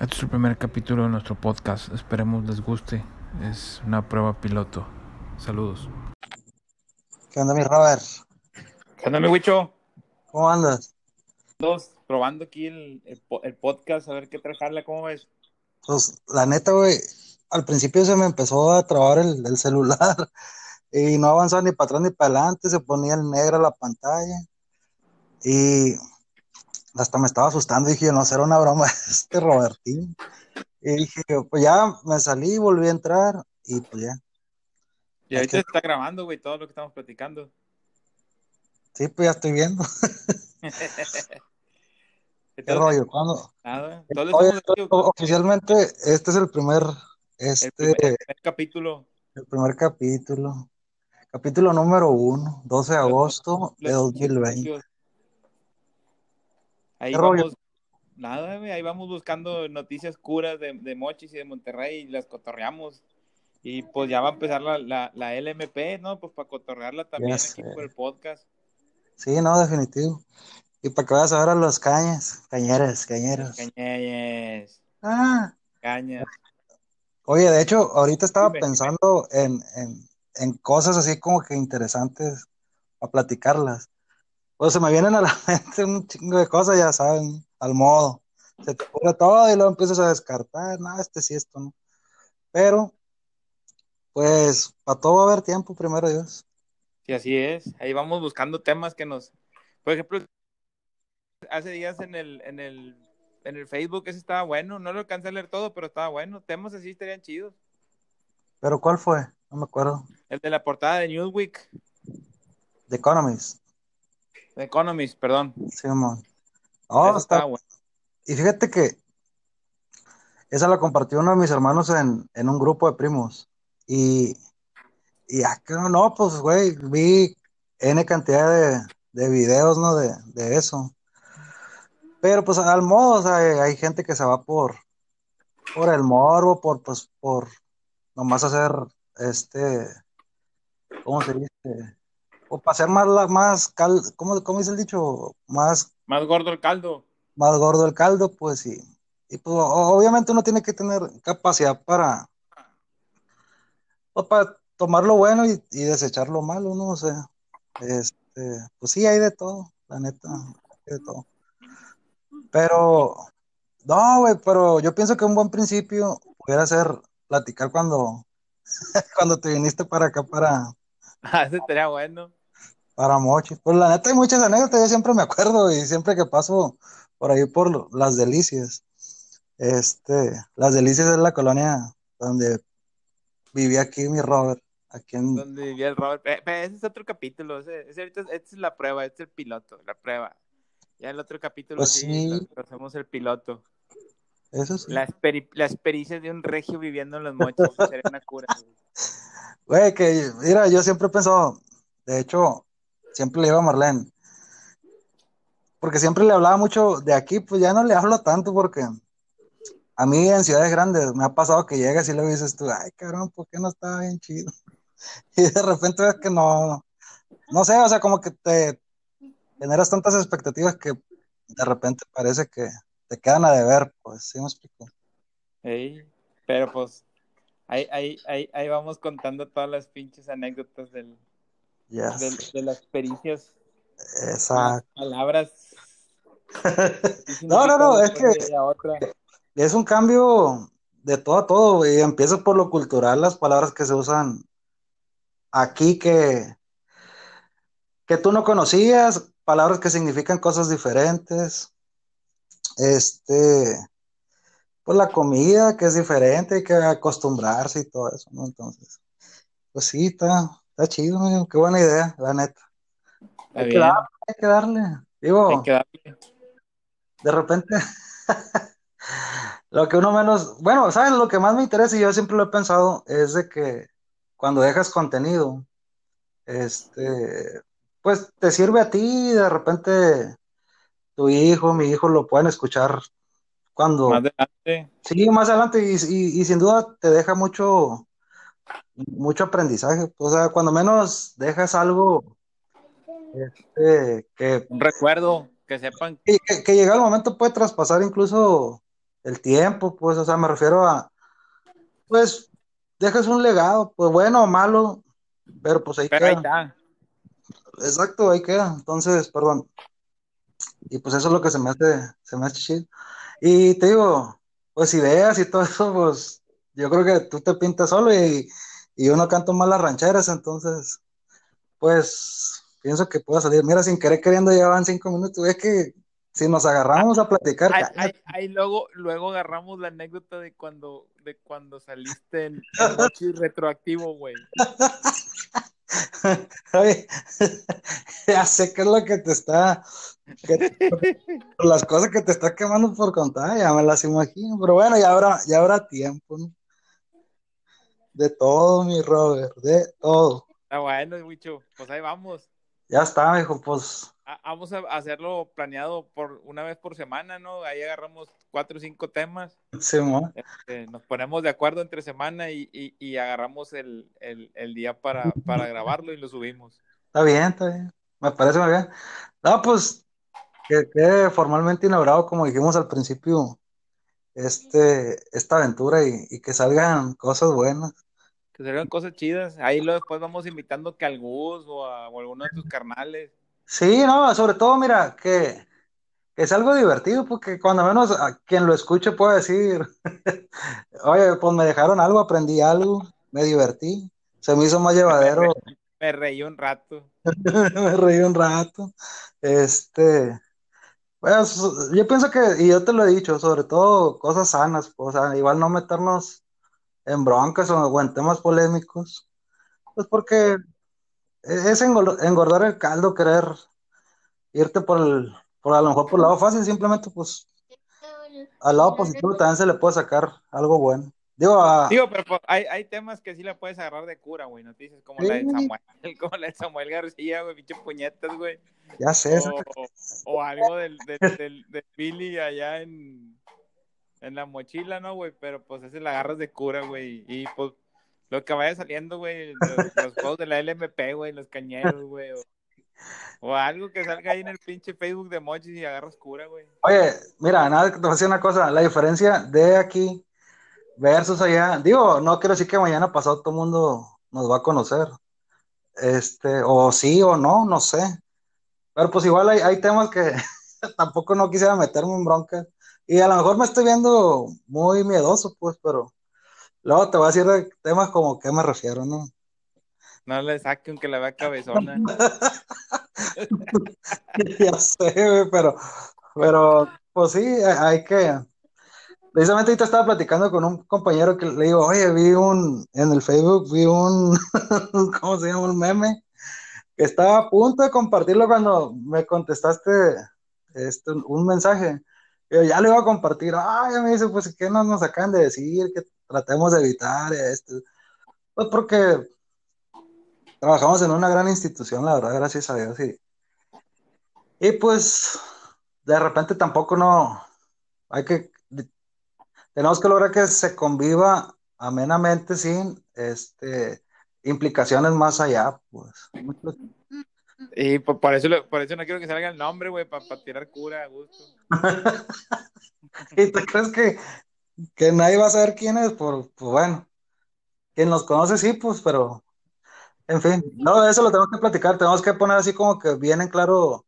Este es el primer capítulo de nuestro podcast. Esperemos les guste. Es una prueba piloto. Saludos. ¿Qué onda, mi Robert? ¿Qué onda, mi Wicho? ¿Cómo andas? Dos, probando aquí el, el, el podcast, a ver qué trajarle, ¿cómo ves? Pues, la neta, güey, al principio se me empezó a trabar el, el celular y no avanzaba ni para atrás ni para adelante, se ponía el negro la pantalla y hasta me estaba asustando, dije, no, será una broma este Robertín. Y dije, pues ya me salí, volví a entrar y pues ya. Y ahorita que... está grabando, güey, todo lo que estamos platicando. Sí, pues ya estoy viendo. ¿Qué rollo? ¿Cuándo? Nada. Oye, oficialmente, este es el primer, este, el primer, el capítulo. El primer capítulo. Capítulo número uno, 12 de agosto de 2020. Ahí vamos, nada, güey, ahí vamos buscando noticias curas de, de, Mochis y de Monterrey y las cotorreamos. Y pues ya va a empezar la, la, la LMP, ¿no? Pues para cotorrearla también aquí por el podcast. Sí, no, definitivo. Y para que vayas a ver a los cañas, cañeras, cañeros. Cañayes, Ah, cañas. oye, de hecho, ahorita estaba Dime, pensando en, en, en cosas así como que interesantes a platicarlas. Pues se me vienen a la mente un chingo de cosas, ya saben, al modo. Se te ocurre todo y luego empiezas a descartar, no, este sí, esto no. Pero, pues, para todo va a haber tiempo, primero Dios. Sí, así es. Ahí vamos buscando temas que nos. Por ejemplo, hace días en el, en el, en el Facebook ese estaba bueno. No lo alcancé a leer todo, pero estaba bueno. Temas así estarían chidos. Pero ¿cuál fue? No me acuerdo. El de la portada de Newsweek, The Economist. De Economist, perdón. Sí. No, Ese está, estaba bueno. Y fíjate que esa la compartió uno de mis hermanos en, en un grupo de primos. Y, y acá, no, pues, güey, vi N cantidad de, de videos, ¿no? De, de eso. Pero pues al modo, o sea, hay gente que se va por, por el morbo, por, pues, por nomás hacer, este, ¿cómo se dice? O para hacer más, la- más cal, ¿cómo, cómo dice el dicho? Más Más gordo el caldo. más gordo el caldo, pues sí. Y pues obviamente uno tiene que tener capacidad para, pues, para tomar lo bueno y, y desechar lo malo, ¿no? O sea, este, pues sí, hay de todo, la neta, hay de todo. Pero, no, güey, pero yo pienso que un buen principio pudiera ser platicar cuando, cuando te viniste para acá, para, Ah, Ese estaría bueno. Para Mochis. Pues la neta hay muchas anécdotas, yo siempre me acuerdo y siempre que paso por ahí por las delicias. Este, las delicias es la colonia donde vivía aquí mi Robert, aquí en, Donde vivía el Robert. Pe- ese es otro capítulo. Ese, ese ahorita, esta es la prueba. Este es el piloto, la prueba. Ya el otro capítulo Pues sí, hacemos el piloto. eso sí. Las, peri- las pericias de un regio viviendo en los mochis. Eso sería una cura. Güey, que mira, yo siempre he pensado, de hecho, siempre le iba a Marlene, porque siempre le hablaba mucho de aquí, pues ya no le hablo tanto porque a mí en ciudades grandes me ha pasado que llegas y luego dices tú, ay, cabrón, ¿por qué no estaba bien chido? Y de repente ves que no, no sé, o sea, como que te generas tantas expectativas que de repente parece que te quedan a deber, pues, ¿sí me explico? Pero pues, ahí, ahí, ahí, ahí vamos contando todas las pinches anécdotas del, Ya, del- de las pericias. exacto. Palabras. No, no, no, es que- De otra. Es un cambio de todo a todo, güey. Empieza por lo cultural, las palabras que se usan aquí que, que tú no conocías, palabras que significan cosas diferentes. Este, pues la comida que es diferente, hay que acostumbrarse y todo eso, ¿no? Entonces, pues sí, está, está chido, amigo. Qué buena idea, la neta. Hay que, bien. dar- hay que darle. Digo, Hay que darle. de repente, lo que uno menos, bueno, ¿sabes? Lo que más me interesa, y yo siempre lo he pensado, es de que cuando dejas contenido, este, pues te sirve a ti, y de repente tu hijo, mi hijo lo pueden escuchar cuando, Más adelante. sí, más adelante, y, y- y sin duda te deja mucho, mucho aprendizaje, o sea, cuando menos dejas algo, este, que Un recuerdo. Que sepan. que, que- que llegado el momento puede traspasar incluso el tiempo, pues, o sea, me refiero a, pues, dejas un legado, pues bueno o malo, pero pues ahí Pero ahí queda. está. Exacto, ahí queda. Entonces, perdón. Y pues eso es lo que se me hace, se me hace chido. Y te digo, pues ideas y todo eso, pues yo creo que tú te pintas solo y, y uno canta más las rancheras, entonces, pues pienso que pueda salir. Mira, sin querer queriendo ya van cinco minutos. Es que si nos agarramos a platicar, ahí luego, luego agarramos la anécdota de cuando, de cuando saliste en, en retroactivo, güey. Oye, ya sé qué es lo que te está, que- las cosas que te está quemando por contar, ya me las imagino, pero bueno, ya habrá, ya habrá tiempo, ¿no? De todo, mi Robert, de todo. Está bueno, mucho. Pues ahí vamos. Ya está, hijo, pues, A- Vamos a hacerlo planeado por una vez por semana, ¿no? Ahí agarramos cuatro o cinco temas. Simón. este, nos ponemos de acuerdo entre semana y, y- y agarramos el, el- el día para, para grabarlo y lo subimos. Está bien, está bien, me parece muy bien. No, pues, que quede formalmente inaugurado, como dijimos al principio, este, esta aventura y, y que salgan cosas buenas. Que salgan cosas chidas. Ahí lo después vamos invitando que al Gus o a o alguno de tus carnales. Sí, no, sobre todo, mira, que, que es algo divertido, porque cuando menos a quien lo escuche puede decir, oye, pues me dejaron algo, aprendí algo, me divertí, se me hizo más llevadero, Me reí un rato. me reí un rato. Este, pues yo pienso que, y yo te lo he dicho, sobre todo cosas sanas, o sea, igual no meternos en broncas o, o en temas polémicos, pues porque es engol- engordar el caldo, querer irte por el, por a lo mejor por el lado fácil, simplemente pues al lado positivo también se le puede sacar algo bueno. Digo, a, Digo, pero pues, hay, hay temas que sí la puedes agarrar de cura, güey. Noticias como la de. Samuel, como la de Samuel García, güey, pinche puñetas, güey. ya sé, O, o algo del, del, del, del Billy allá en, en la mochila, ¿no, güey? Pero pues ese la agarras de cura, güey. Y pues lo que vaya saliendo, güey, los, los juegos de la LMP, güey, los cañeros, güey. O, o algo que salga ahí en el pinche Facebook de Mochis y agarras cura, güey. Oye, mira, nada, te voy a decir una cosa, la diferencia de aquí versus allá, digo, no quiero decir que mañana pasado todo el mundo nos va a conocer, este, o sí o no, no sé, pero pues igual hay, hay temas que tampoco no quisiera meterme en bronca, y a lo mejor me estoy viendo muy miedoso, pues, pero luego te voy a decir de temas como qué me refiero, ¿no? No le saque aunque la vea cabezona. ya sé, pero, pero, pues sí, hay que. Precisamente ahorita estaba platicando con un compañero que le digo, oye, vi un, en el Facebook, vi un, ¿cómo se llama? Un meme, que estaba a punto de compartirlo cuando me contestaste este, un mensaje. Yo ya lo iba a compartir. Ah, ya me dice, pues, ¿qué no nos acaban de decir? Que tratemos de evitar esto. Pues porque trabajamos en una gran institución, la verdad, gracias a Dios. Y, y pues, de repente tampoco no, hay que, tenemos que lograr que se conviva amenamente sin este, implicaciones más allá, pues. Y por, por eso, por eso no quiero que salga el nombre, güey, para tirar cura a gusto. ¿Y tú crees que, que nadie va a saber quién es? Por, pues bueno, quien nos conoce sí, pues, pero en fin, no, eso lo tenemos que platicar, tenemos que poner así como que bien en claro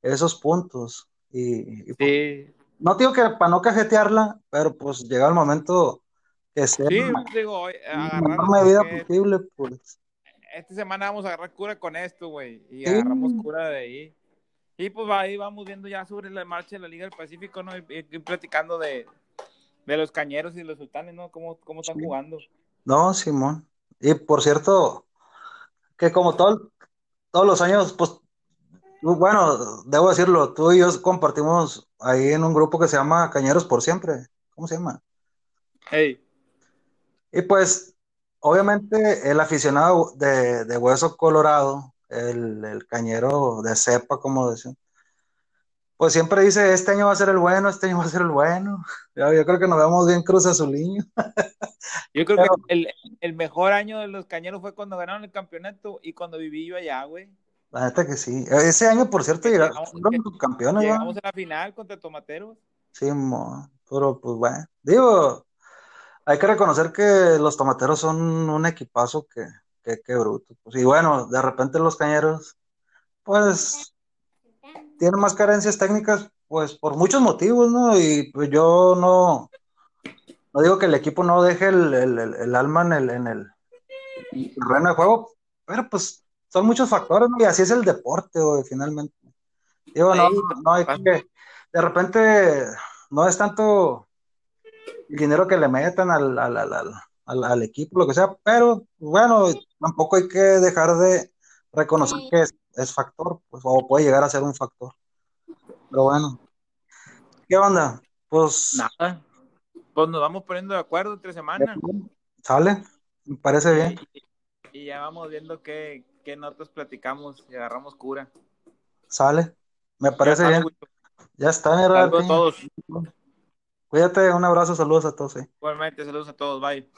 esos puntos. Y, y, Sí, no digo que para no cajetearla, pero pues llega el momento que sea sí, la digo, agarrar medida que posible, pues. esta semana vamos a agarrar cura con esto, güey, y Sí. agarramos cura de ahí. Y pues ahí vamos viendo ya sobre la marcha de la Liga del Pacífico, ¿no? Y, y- platicando de, de los cañeros y los sultanes, ¿no? Cómo, cómo están Sí. jugando. No, Simón. Y por cierto, que como todo, todos los años, pues, bueno, debo decirlo, tú y yo compartimos ahí en un grupo que se llama Cañeros por Siempre. ¿Cómo se llama? Hey, Y pues, obviamente, el aficionado de, de Hueso Colorado, el, el cañero de cepa, como decían, pues siempre dice, este año va a ser el bueno, este año va a ser el bueno. Yo, yo creo que nos vemos bien Cruz Azuliño. yo creo Pero- que el, el mejor año de los cañeros fue cuando ganaron el campeonato y cuando viví yo allá, güey. La neta que sí. Ese año, por cierto, Llegamos- fueron campeones, ¿no? Llegamos a la final contra Tomateros. Sí, mo, pero pues bueno. Digo, hay que reconocer que los tomateros son un equipazo que, que, que bruto. Pues, y bueno, de repente los cañeros, pues, tienen más carencias técnicas, pues por muchos motivos, ¿no? Y pues yo no, no digo que el equipo no deje el, el, el, el alma en el, en el terreno de juego, pero pues son muchos factores, ¿no? Y así es el deporte, güey, finalmente. Digo, no, no hay que, de repente, no es tanto el dinero que le metan al, al, al, al, al- al equipo, lo que sea, pero bueno, tampoco hay que dejar de reconocer que es, es factor, pues, o puede llegar a ser un factor. Pero bueno, ¿qué onda? Pues Nada. Pues nos vamos poniendo de acuerdo entre semana. sale, me parece bien, Y, y ya vamos viendo qué, qué notas platicamos y agarramos cura. sale, me parece Ya está, bien. Ya está, mi Saludos a todos. Cuídate, un abrazo, saludos a todos. eh. Igualmente, saludos a todos. Bye.